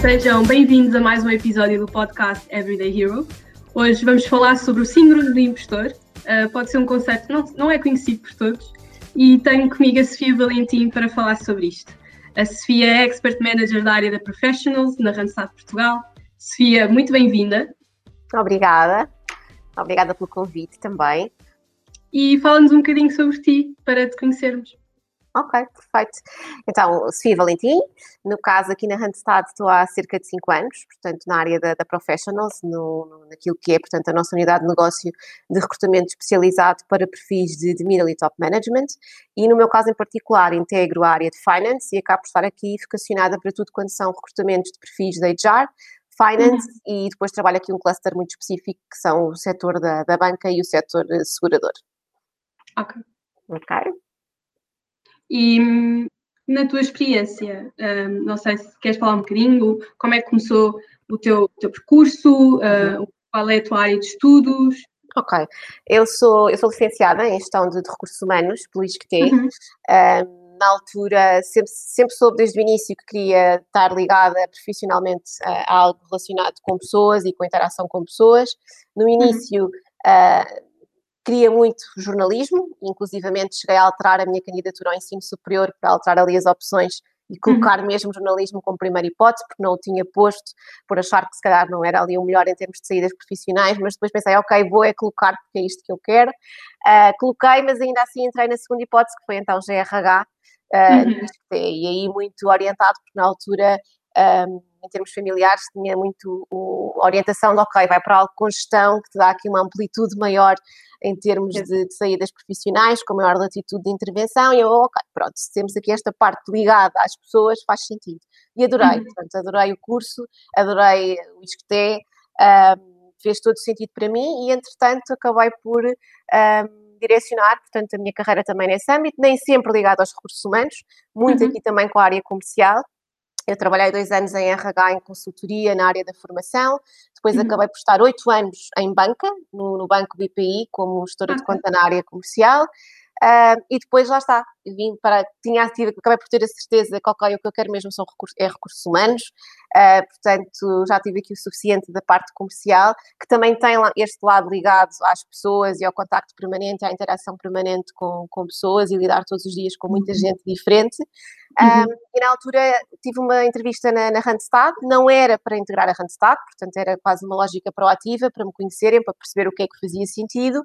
Sejam bem-vindos a mais um episódio do podcast Everyday Hero. Hoje vamos falar sobre o síndrome do impostor. Uh, pode ser um conceito que não, não é conhecido por todos e tenho comigo a Sofia Valentim para falar sobre isto. A Sofia é Expert Manager da área da Professionals na Randstad Portugal. Sofia, muito bem-vinda. Obrigada. Obrigada pelo convite também. E fala-nos um bocadinho sobre ti, para te conhecermos. Ok, perfeito. Então, Sofia Valentim, no caso aqui na Randstad estou há cerca de 5 anos, portanto na área da, da Professionals, no, no, naquilo que é, portanto, a nossa unidade de negócio de recrutamento especializado para perfis de, de Middle e Top Management e no meu caso em particular integro a área de Finance e acabo por estar aqui vocacionada para tudo quando são recrutamentos de perfis de HR, Finance uhum. e depois trabalho aqui um cluster muito específico que são o setor da, da banca e o setor segurador. Ok. Ok. E hum, na tua experiência, um, não sei se queres falar um bocadinho, como é que começou o teu, teu percurso, uh, qual é a tua área de estudos? Ok, eu sou, eu sou licenciada em Gestão de, de Recursos Humanos pelo ISCTE. Uhum. Um, na altura, sempre, sempre soube desde o início que queria estar ligada profissionalmente a algo relacionado com pessoas e com interação com pessoas. No início, uhum. uh, queria muito jornalismo, inclusivamente cheguei a alterar a minha candidatura ao ensino superior para alterar ali as opções e colocar uhum. mesmo jornalismo como primeira hipótese, porque não o tinha posto, por achar que se calhar não era ali o melhor em termos de saídas profissionais, mas depois pensei, ok, vou é colocar porque é isto que eu quero. Uh, coloquei, mas ainda assim entrei na segunda hipótese, que foi então GRH, uh, ah, uhum. e aí muito orientado, porque na altura um, em termos familiares, tinha muito a orientação de, ok, vai para algo com gestão, que te dá aqui uma amplitude maior em termos de, de, saídas profissionais, com maior latitude de intervenção, e eu, ok, pronto, se temos aqui esta parte ligada às pessoas, faz sentido. E adorei, uhum. portanto, adorei o curso, adorei o ISCTE, um, fez todo sentido para mim, e entretanto acabei por... Um, direcionar, portanto, a minha carreira também nesse âmbito, nem sempre ligado aos recursos humanos, muito uhum. aqui também com a área comercial, eu trabalhei dois anos em RH, em consultoria, na área da formação. Depois uhum. acabei por estar oito anos em banca, no, no Banco BPI, como gestora de conta na área comercial. Uh, e depois lá está, vim para, tinha, tive, acabei por ter a certeza que ok, o que eu quero mesmo são recursos, é recursos humanos, uh, portanto já tive aqui o suficiente da parte comercial, que também tem este lado ligado às pessoas e ao contacto permanente, à interação permanente com, com pessoas e lidar todos os dias com muita uhum. gente diferente. Uhum. Um, e na altura tive uma entrevista na, na Randstad, não era para integrar a Randstad, portanto era quase uma lógica proativa para me conhecerem, para perceber o que é que fazia sentido.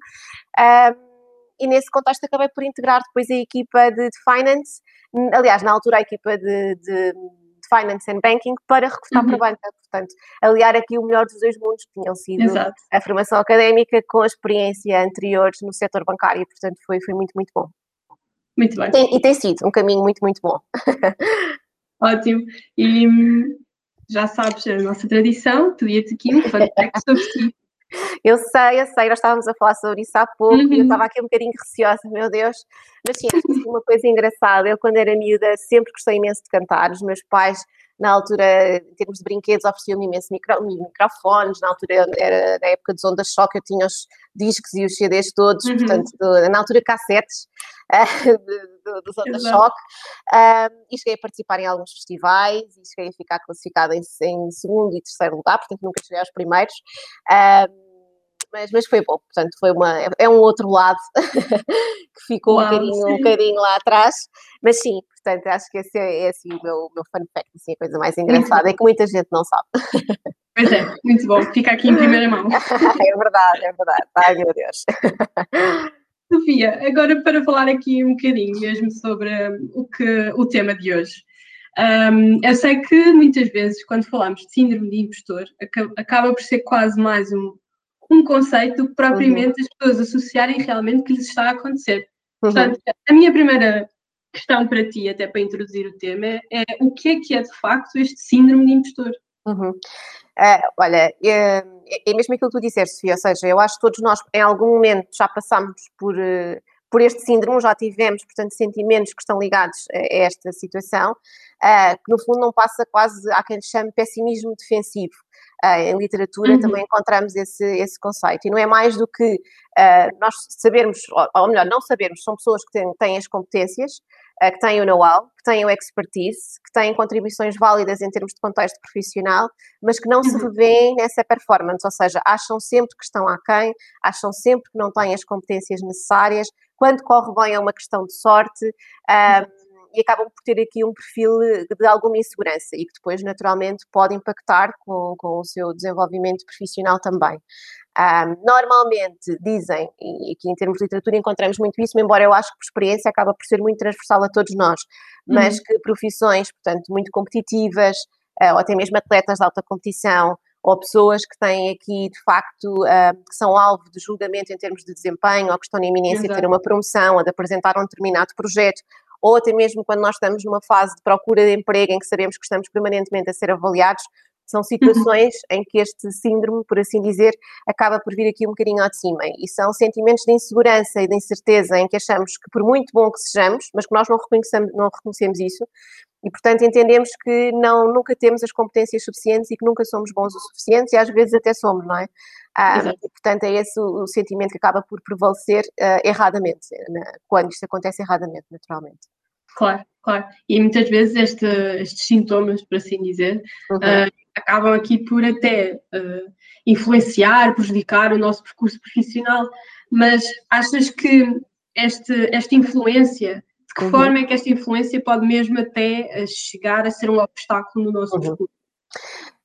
Um, e nesse contexto acabei por integrar depois a equipa de, de finance, aliás, na altura a equipa de, de, de finance and banking para recrutar uhum. para a banca, portanto, aliar aqui o melhor dos dois mundos, que tinham sido Exato. a formação académica com a experiência anterior no setor bancário, portanto, foi, foi muito, muito bom. Muito bem. Tem, e tem sido um caminho muito, muito bom. Ótimo. E hum, já sabes a nossa tradição, tu aqui um fun fact sobre ti. Eu sei, eu sei, nós estávamos a falar sobre isso há pouco uhum. e eu uhum. estava aqui um bocadinho receosa, meu Deus. Mas sim, acho que uma coisa engraçada. Eu, quando era miúda, sempre gostei imenso de cantar. Os meus pais, na altura, em termos de brinquedos, ofereciam-me imenso micro, microfones. Na altura, era da época dos Ondas Choque, eu tinha os discos e os CDs todos, uhum. portanto, do, na altura, cassetes uh, dos Ondas Choque. Uh, e cheguei a participar em alguns festivais e cheguei a ficar classificada em, em segundo e terceiro lugar, portanto, nunca cheguei aos primeiros. Uh, mas, mas foi bom, portanto, foi uma, é um outro lado que ficou Uau, um, bocadinho, um bocadinho lá atrás, mas sim, portanto, acho que esse é, é assim o meu, meu fun fact, assim, a coisa mais engraçada, é que muita gente não sabe. Pois é, muito bom, fica aqui em primeira mão. é verdade, é verdade, ai meu Deus. Sofia, agora para falar aqui um bocadinho mesmo sobre o, que, o tema de hoje. Um, eu sei que muitas vezes, quando falamos de síndrome de impostor, acaba por ser quase mais um, um conceito do que propriamente as pessoas associarem realmente que lhes está a acontecer. Uhum. Portanto, a minha primeira questão para ti, até para introduzir o tema, é o que é que é de facto este síndrome de impostor? Uhum. Uh, olha, é, é, mesmo aquilo que tu disseste, Sofia, ou seja, eu acho que todos nós em algum momento já passamos por, uh, por este síndrome, já tivemos, portanto, sentimentos que estão ligados a, esta situação, uh, que no fundo não passa quase, há quem chame pessimismo defensivo. Uh, em literatura uhum. também encontramos esse, esse conceito. E não é mais do que uh, nós sabermos, ou, melhor, não sabermos, são pessoas que têm, têm as competências, uh, que têm o know-how, que têm o expertise, que têm contribuições válidas em termos de contexto profissional, mas que não se uhum. revêem nessa performance, ou seja, acham sempre que estão aquém, acham sempre que não têm as competências necessárias, quando corre bem é uma questão de sorte. Uh, e acabam por ter aqui um perfil de alguma insegurança e que depois, naturalmente, pode impactar com, com o seu desenvolvimento profissional também. Um, normalmente dizem, e aqui em termos de literatura encontramos muito isso, embora eu acho que por experiência acaba por ser muito transversal a todos nós, mas uhum. que profissões, portanto, muito competitivas, uh, ou até mesmo atletas de alta competição, ou pessoas que têm aqui, de facto, uh, que são alvo de julgamento em termos de desempenho, ou que estão na iminência Exato. de ter uma promoção, ou de apresentar um determinado projeto, ou até mesmo quando nós estamos numa fase de procura de emprego em que sabemos que estamos permanentemente a ser avaliados, são situações uhum. em que este síndrome, por assim dizer, acaba por vir aqui um bocadinho ao de cima. E são sentimentos de insegurança e de incerteza em que achamos que, por muito bom que sejamos, mas que nós não reconhecemos, não reconhecemos isso, e portanto entendemos que não, nunca temos as competências suficientes e que nunca somos bons o suficiente, e às vezes até somos, não é? Ah, e, portanto é esse o, o, sentimento que acaba por prevalecer uh, erradamente, quando isto acontece erradamente, naturalmente. Claro, claro. E muitas vezes este, estes sintomas, por assim dizer, uhum. uh, acabam aqui por até uh, influenciar, prejudicar o nosso percurso profissional. Mas achas que este, esta influência, que uhum. forma é que esta influência pode mesmo até chegar a ser um obstáculo no nosso uhum. percurso?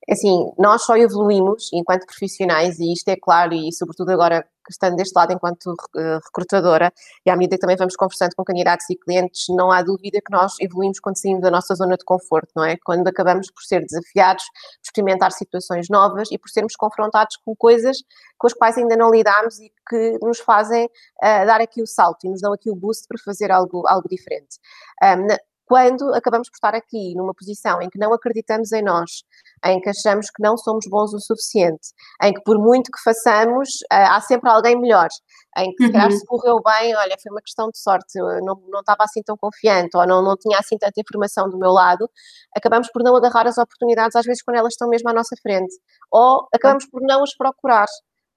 Assim, nós só evoluímos enquanto profissionais, e isto é claro, e sobretudo agora estando deste lado enquanto eh, recrutadora, e à medida que também vamos conversando com candidatos e clientes, não há dúvida que nós evoluímos quando saímos da nossa zona de conforto, não é? Quando acabamos por ser desafiados, por experimentar situações novas e por sermos confrontados com coisas com as quais ainda não lidámos e que nos fazem uh, dar aqui o salto e nos dão aqui o boost para fazer algo, algo diferente. Um, quando acabamos por estar aqui numa posição em que não acreditamos em nós, em que achamos que não somos bons o suficiente, em que por muito que façamos, uh, há sempre alguém melhor, em que se calhar uhum. se correu bem, olha, foi uma questão de sorte, eu não, não estava assim tão confiante, ou não, não tinha assim tanta informação do meu lado, acabamos por não agarrar as oportunidades, às vezes quando elas estão mesmo à nossa frente, ou acabamos por não as procurar.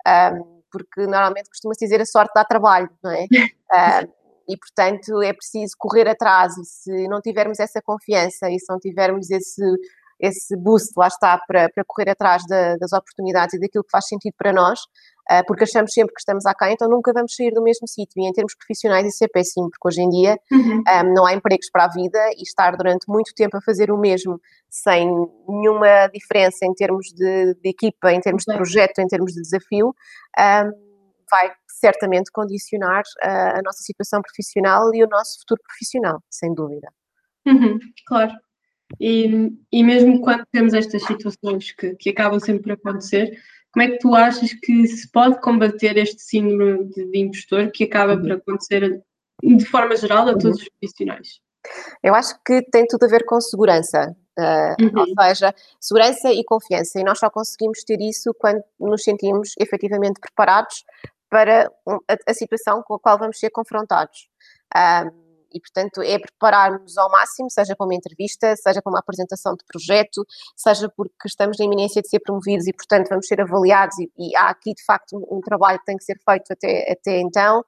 Um, porque normalmente costuma-se dizer a sorte dá trabalho, não é? e portanto é preciso correr atrás e se não tivermos essa confiança e se não tivermos esse, esse boost, lá está, para, para correr atrás da, das oportunidades e daquilo que faz sentido para nós, uh, porque achamos sempre que estamos aquém, então nunca vamos sair do mesmo sítio. E em termos profissionais isso é péssimo, porque hoje em dia uhum. um, ah, não há empregos para a vida e estar durante muito tempo a fazer o mesmo sem nenhuma diferença em termos de, de equipa, em termos de projeto, em termos de desafio, um, ah, vai certamente condicionar a, a nossa situação profissional e o nosso futuro profissional, sem dúvida. Uhum, claro. E, e mesmo quando temos estas situações que, que acabam sempre por acontecer, como é que tu achas que se pode combater este síndrome de, de impostor que acaba uhum. por acontecer de forma geral a todos uhum. os profissionais? Eu acho que tem tudo a ver com segurança. Uh, uhum. Ou seja, segurança e confiança. E nós só conseguimos ter isso quando nos sentimos efetivamente preparados para a, a situação com a qual vamos ser confrontados. Um, e, portanto, é prepararmos ao máximo, seja para uma entrevista, seja para uma apresentação de projeto, seja porque estamos na iminência de ser promovidos e, portanto, vamos ser avaliados e, e há aqui, de facto, um, um, trabalho que tem que ser feito até, até então.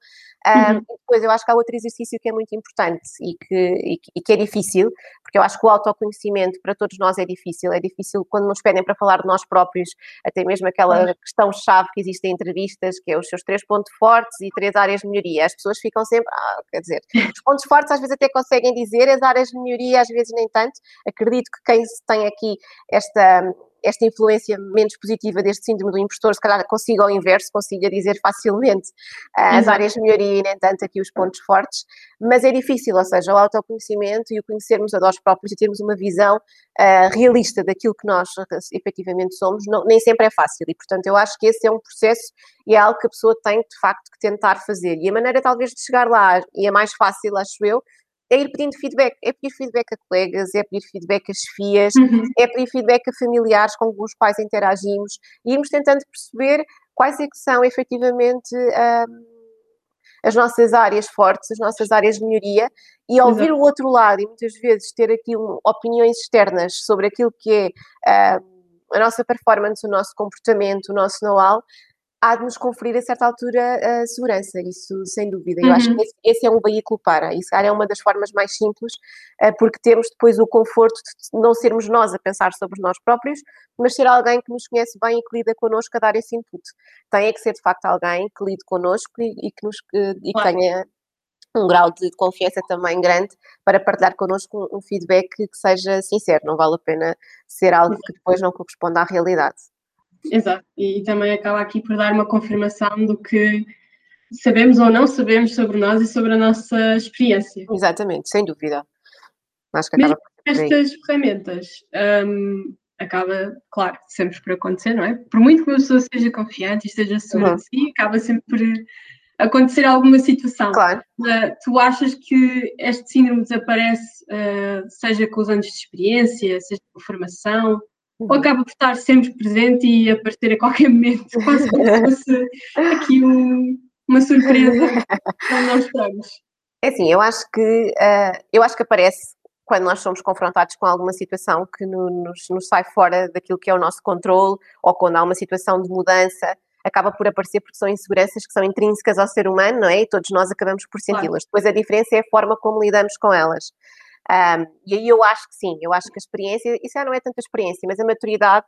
Uhum. Um, depois eu acho que há outro exercício que é muito importante e que, e, e, que é difícil, porque eu acho que o autoconhecimento para todos nós é difícil. É difícil quando nos pedem para falar de nós próprios, até mesmo aquela uhum. questão-chave que existe em entrevistas, que é os seus três pontos fortes e três áreas de melhoria. As pessoas ficam sempre, ah, quer dizer, os pontos fortes às vezes até conseguem dizer, as áreas de melhoria às vezes nem tanto. Acredito que quem tem aqui esta esta influência menos positiva deste síndrome do impostor, se calhar consiga ao inverso, consiga dizer facilmente uh, as áreas de melhoria e nem tanto aqui os pontos fortes, mas é difícil, ou seja, o autoconhecimento e o conhecermos a nós próprios e termos uma visão uh, realista daquilo que nós efetivamente somos, não, nem sempre é fácil e, portanto, eu acho que esse é um processo e é algo que a pessoa tem, de facto, que tentar fazer. E a maneira, talvez, de chegar lá, e é mais fácil, acho eu, é ir pedindo feedback, é pedir feedback a colegas, é pedir feedback a chefias, uhum. é pedir feedback a familiares com os quais interagimos e irmos tentando perceber quais é que são efetivamente um, as nossas áreas fortes, as nossas áreas de melhoria e ouvir Exato. o outro lado e muitas vezes ter aqui um, opiniões externas sobre aquilo que é um, a nossa performance, o nosso comportamento, o nosso know-how, há de nos conferir a certa altura a segurança, isso sem dúvida. Eu uhum. acho que esse, esse, é um veículo para, isso é uma das formas mais simples, uh, porque temos depois o conforto de não sermos nós a pensar sobre nós próprios, mas ser alguém que nos conhece bem e que lida connosco a dar esse input. Tem é que ser de facto alguém que lide connosco e, e que, nos, e que tenha um grau de confiança também grande para partilhar connosco um, um feedback que seja sincero, não vale a pena ser algo que depois não corresponda à realidade. Exato, e também acaba aqui por dar uma confirmação do que sabemos ou não sabemos sobre nós e sobre a nossa experiência. Exatamente, sem dúvida. Acho que acaba estas ferramentas um, acaba, claro, sempre por acontecer, não é? Por muito que uma pessoa seja confiante e esteja segura uhum. de si, acaba sempre por acontecer alguma situação. Claro. Uh, tu achas que este síndrome desaparece, uh, seja com os anos de experiência, seja com formação? Ou acaba por estar sempre presente e aparecer a qualquer momento, quase como se fosse aqui um, uma surpresa que não esperamos. É assim, eu acho que uh, eu acho que aparece quando nós somos confrontados com alguma situação que no, nos, nos, sai fora daquilo que é o nosso controle, ou quando há uma situação de mudança, acaba por aparecer porque são inseguranças que são intrínsecas ao ser humano, não é? E todos nós acabamos por senti-las. Claro. Depois a diferença é a forma como lidamos com elas. Um, e aí eu acho que sim, eu acho que a experiência, isso já não é tanta experiência, mas a maturidade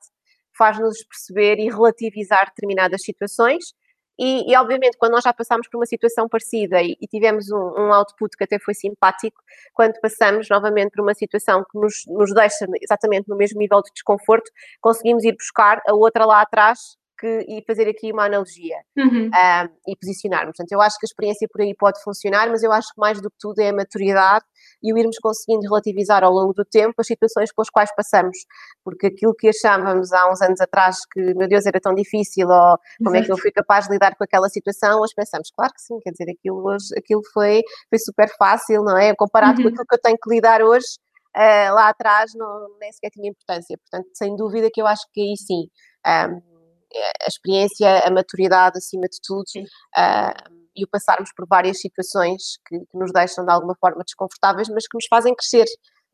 faz-nos perceber e relativizar determinadas situações. E, e, obviamente, quando nós já passámos por uma situação parecida e, e tivemos um, um, output que até foi simpático, quando passamos novamente por uma situação que nos, nos deixa exatamente no mesmo nível de desconforto, conseguimos ir buscar a outra lá atrás que, e fazer aqui uma analogia uhum. um, e posicionarmos. Portanto, eu acho que a experiência por aí pode funcionar, mas eu acho que mais do que tudo é a maturidade e o irmos conseguindo relativizar ao longo do tempo as situações pelas quais passamos. Porque aquilo que achávamos há uns anos atrás que, meu Deus, era tão difícil, ou como Exato. é que eu fui capaz de lidar com aquela situação, hoje pensamos, claro que sim, quer dizer, aquilo, hoje, aquilo foi, foi super fácil, não é? Comparado uhum. com aquilo que eu tenho que lidar hoje. Uh, lá atrás não, nem sequer tinha importância, portanto, sem dúvida que eu acho que aí sim um, a experiência, a maturidade acima de tudo uh, e o passarmos por várias situações que, que, nos deixam de alguma forma desconfortáveis, mas que nos fazem crescer,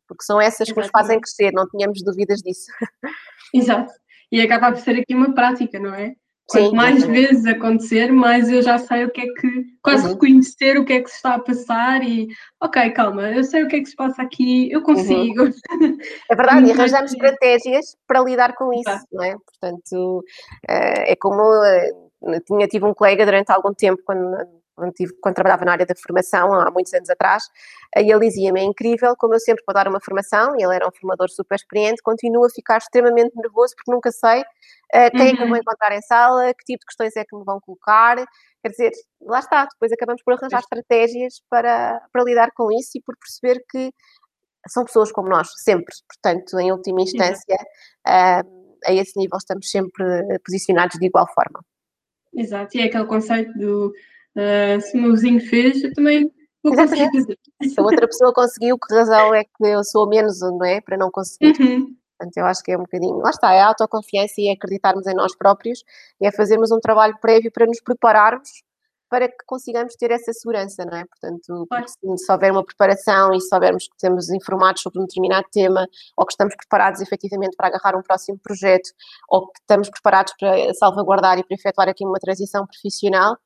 porque são essas que nos fazem crescer, não tínhamos dúvidas disso. Exato. E acaba por ser aqui uma prática, não é? Quanto Sim, mais vezes acontecer, mais eu já sei o que é que, quase uhum. reconhecer o que é que se está a passar e, ok, calma, eu sei o que é que se passa aqui, eu uhum. consigo. Uhum. É verdade, e arranjamos estratégias para lidar com isso, não é? Portanto, eh, é como, eh, tinha, tive um colega durante algum tempo, quando quando, tive, quando, trabalhava na área da formação, há muitos anos atrás, e ele dizia-me, é incrível como eu sempre para dar uma formação, e ele era um formador super experiente, continuo a ficar extremamente nervoso porque nunca sei uh, quem uhum. é que eu vou uhum. encontrar em sala, que tipo de questões é que me vão colocar, quer dizer, lá está, depois acabamos por arranjar estratégias para, para lidar com isso e por perceber que são pessoas como nós, sempre, portanto, em última instância, uh, a esse nível estamos sempre posicionados de igual forma. Exato, e é aquele conceito do Uh, se o meu vizinho fez, eu também vou conseguir fazer. Se a outra pessoa conseguiu, que razão é que eu sou menos, não é? Para não conseguir. Uhum. Portanto, eu acho que é um bocadinho. Lá está, é a autoconfiança e é acreditarmos em nós próprios e é fazermos um trabalho prévio para nos prepararmos para que consigamos ter essa segurança, não é? Portanto, se, se houver uma preparação e se soubermos que estamos informados sobre um determinado tema ou que estamos preparados efetivamente para agarrar um próximo projeto ou que estamos preparados para salvaguardar e para efetuar aqui uma transição profissional,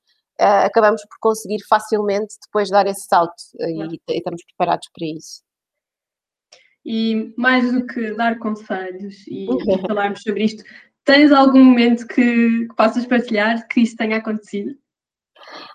uh, acabamos por conseguir facilmente depois dar esse salto uh, e, e, estamos preparados para isso. E mais do que dar conselhos e, falarmos sobre isto, tens algum momento que, que possas partilhar que isso tenha acontecido?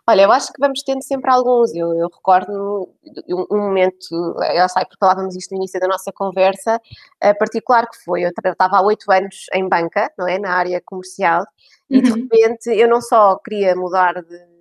Olha, eu acho que vamos tendo sempre alguns. Eu, eu recordo um, um, momento, eu sei, porque falávamos isto no início da nossa conversa, uh, particular que foi, eu estava há oito anos em banca, não é, na área comercial, e de uhum. repente eu não só queria mudar de,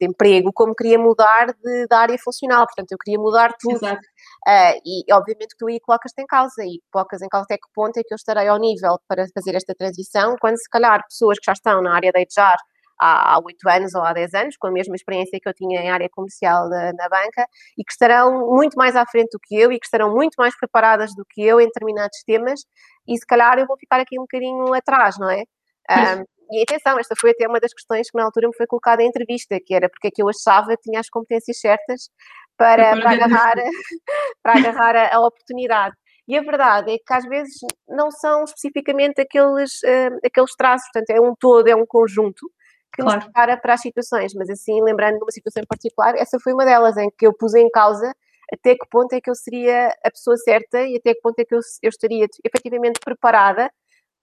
de emprego, como queria mudar de, área funcional, portanto eu queria mudar tudo. Uh, e obviamente que tu aí colocas-te em causa e colocas em causa até que ponto é que eu estarei ao nível para fazer esta transição, quando se calhar pessoas que já estão na área de HR há oito anos ou há dez anos, com a mesma experiência que eu tinha em área comercial da, na banca, e que estarão muito mais à frente do que eu e que estarão muito mais preparadas do que eu em determinados temas, e se calhar eu vou ficar aqui um bocadinho atrás, não é? Um, e atenção, esta foi até uma das questões que na altura me foi colocada em entrevista, que era porque é que eu achava que tinha as competências certas para, para agarrar, para agarrar a, a oportunidade. E a verdade é que às vezes não são especificamente aqueles, uh, aqueles traços, portanto, é um todo, é um conjunto que claro. nos prepara para as situações. Mas assim, lembrando de uma situação em particular, essa foi uma delas em que eu pus em causa até que ponto é que eu seria a pessoa certa e até que ponto é que eu, eu estaria efetivamente preparada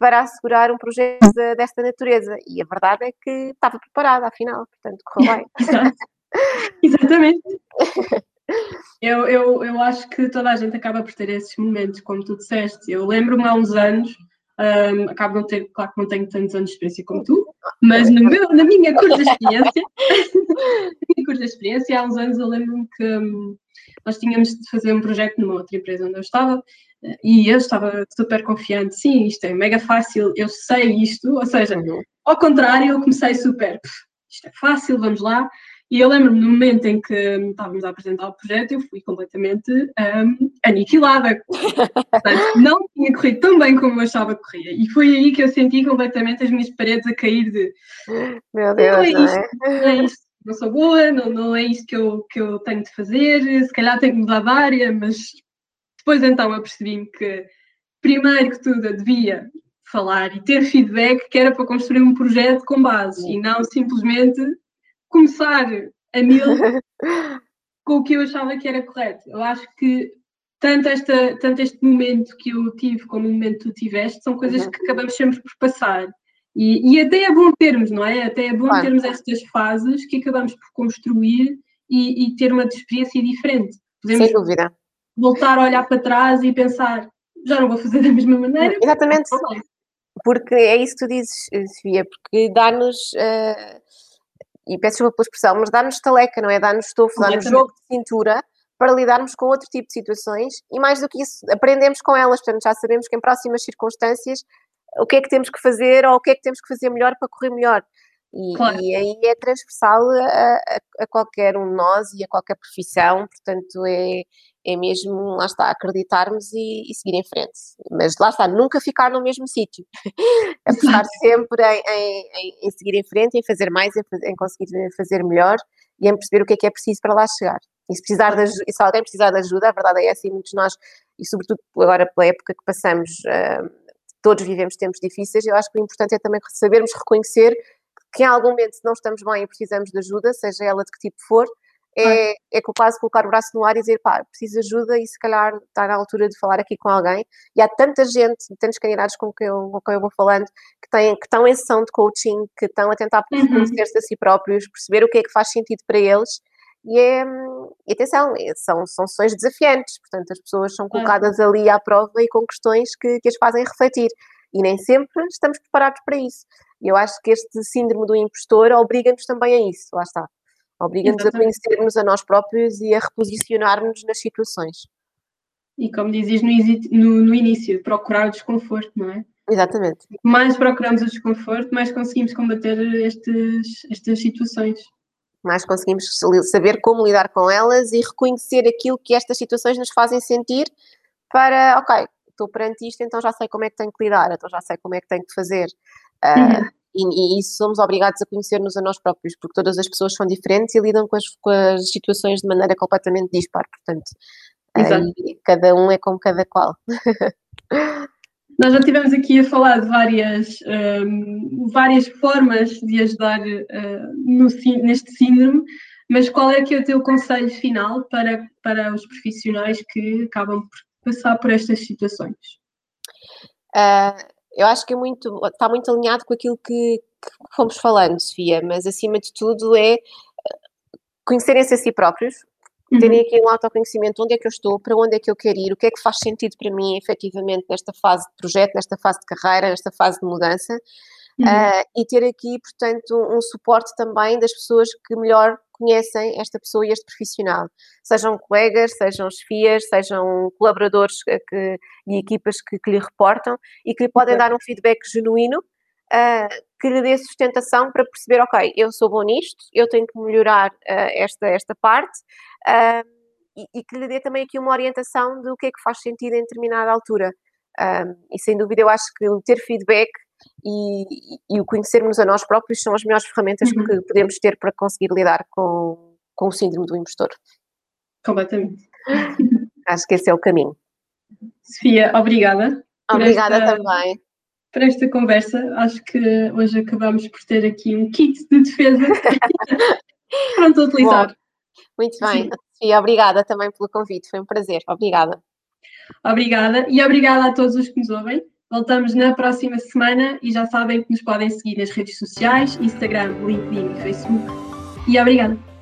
para assegurar um projeto de, desta natureza. E a verdade é que estava preparada, afinal, portanto, correu bem. Exatamente. Eu, eu, eu acho que toda a gente acaba por ter esses momentos, como tu disseste. Eu lembro-me há uns anos, um, acabo de não ter, claro que não tenho tantos anos de experiência como tu, mas meu, na minha curta experiência, na minha curta experiência, há uns anos eu lembro-me que um, nós tínhamos de fazer um projeto numa outra empresa onde eu estava e eu estava super confiante, sim, isto é mega fácil, eu sei isto, ou seja, uhum. ao contrário, eu comecei super, isto é fácil, vamos lá. E eu lembro-me no momento em que estávamos a apresentar o projeto, eu fui completamente um, aniquilada. Portanto, não tinha corrido tão bem como eu achava que corria. E foi aí que eu senti completamente as minhas paredes a cair de Meu Deus, não é, isto, não é? É isto, não sou boa, não, não é isto que eu, que eu tenho de fazer, se calhar tenho que mudar de área, mas depois então eu percebi-me que, primeiro que tudo, eu devia falar e ter feedback que era para construir um projeto com base e não simplesmente começar a mil com o que eu achava que era correto. Eu acho que tanto, esta, tanto este momento que eu tive como o momento que tu tiveste são coisas uhum. que acabamos sempre por passar. E, e, até é bom termos, não é? Até é bom claro. termos estas fases que acabamos por construir e, e ter uma experiência diferente. Podemos Sem dúvida voltar a olhar para trás e pensar, já não vou fazer da mesma maneira. Exatamente. Porque é isso que tu dizes, Sofia, porque dá-nos, uh, e peço desculpa pela expressão, mas dá-nos taleca, não é? Dá-nos estofo, dá-nos jogo de cintura para lidarmos com outro tipo de situações e mais do que isso, aprendemos com elas, portanto já sabemos que em próximas circunstâncias o que é que temos que fazer ou o que é que temos que fazer melhor para correr melhor. E, claro. e aí é transversal a, a, a, qualquer um de nós e a qualquer profissão, portanto é, é mesmo, lá está, acreditarmos e, e, seguir em frente. Mas lá está, nunca ficar no mesmo sítio. Apostar sempre em, em, em, seguir em frente, em fazer mais, em, conseguir fazer melhor e em perceber o que é que é preciso para lá chegar. E se, precisar de, e se alguém precisar de ajuda, a verdade é essa, e muitos de nós, e sobretudo agora pela época que passamos, uh, todos vivemos tempos difíceis, eu acho que o importante é também sabermos reconhecer que em algum momento, se não estamos bem e precisamos de ajuda, seja ela de que tipo for, é, é quase colocar o braço no ar e dizer, pá, preciso de ajuda e se calhar está na altura de falar aqui com alguém. E há tanta gente, tantos candidatos com quem eu, com quem eu vou falando, que, têm, que estão em sessão de coaching, que estão a tentar uhum. conhecer-se a si próprios, perceber o que é que faz sentido para eles. E, é, e atenção, é, são, são sessões desafiantes, portanto as pessoas são colocadas ali à prova e com questões que, que as fazem refletir. E nem sempre estamos preparados para isso. E eu acho que este síndrome do impostor obriga-nos também a isso, lá está. Obriga-nos a conhecermos a nós próprios e a reposicionar-nos nas situações. E como dizes no, no, no, início, procurar o desconforto, não é? Exatamente. Mais procuramos o desconforto, mais conseguimos combater estes, estas situações. Mais conseguimos saber como lidar com elas e reconhecer aquilo que estas situações nos fazem sentir para, ok, estou perante isto, então já sei como é que tenho que lidar, então já sei como é que tenho que fazer. Uh, e, e, isso somos obrigados a conhecer-nos a nós próprios, porque todas as pessoas são diferentes e lidam com as, com as situações de maneira completamente dispar, portanto, cada um é como cada qual. Nós já estivemos aqui a falar de várias, um, várias formas de ajudar uh, no, neste síndrome, mas qual é que é o teu conselho final para, para os profissionais que acabam por passar por estas situações? Uh, eu acho que é muito, está muito alinhado com aquilo que, que fomos falando, Sofia, mas acima de tudo é eh, conhecerem-se a si próprios, uhum. terem aqui um autoconhecimento, onde é que eu estou, para onde é que eu quero ir, o que é que faz sentido para mim, efetivamente, nesta fase de projeto, nesta fase de carreira, nesta fase de mudança, uhum. uh, e ter aqui, portanto, um suporte também das pessoas que melhor conhecem esta pessoa e este profissional. Sejam colegas, sejam chefias, sejam colaboradores que, e equipas que, que, lhe reportam e que lhe podem dar um feedback genuíno uh, que lhe dê sustentação para perceber, ok, eu sou bom nisto, eu tenho que melhorar uh, esta, esta parte uh, e, e, que lhe dê também aqui uma orientação do que é que faz sentido em determinada altura. e sem dúvida eu acho que ter feedback e, e, o conhecermos a nós próprios são as melhores ferramentas uhum. que podemos ter para conseguir lidar com, com o síndrome do impostor. Completamente. Acho que esse é o caminho. Sofia, obrigada. Obrigada esta, também. Por esta conversa. Acho que hoje acabamos por ter aqui um kit de defesa pronto a utilizar. Bom, muito bem. Sim. Sofia, obrigada também pelo convite. Foi um prazer. Obrigada. Obrigada e obrigada a todos os que nos ouvem. Voltamos na próxima semana e já sabem que nos podem seguir nas redes sociais, Instagram, LinkedIn e Facebook. E obrigada.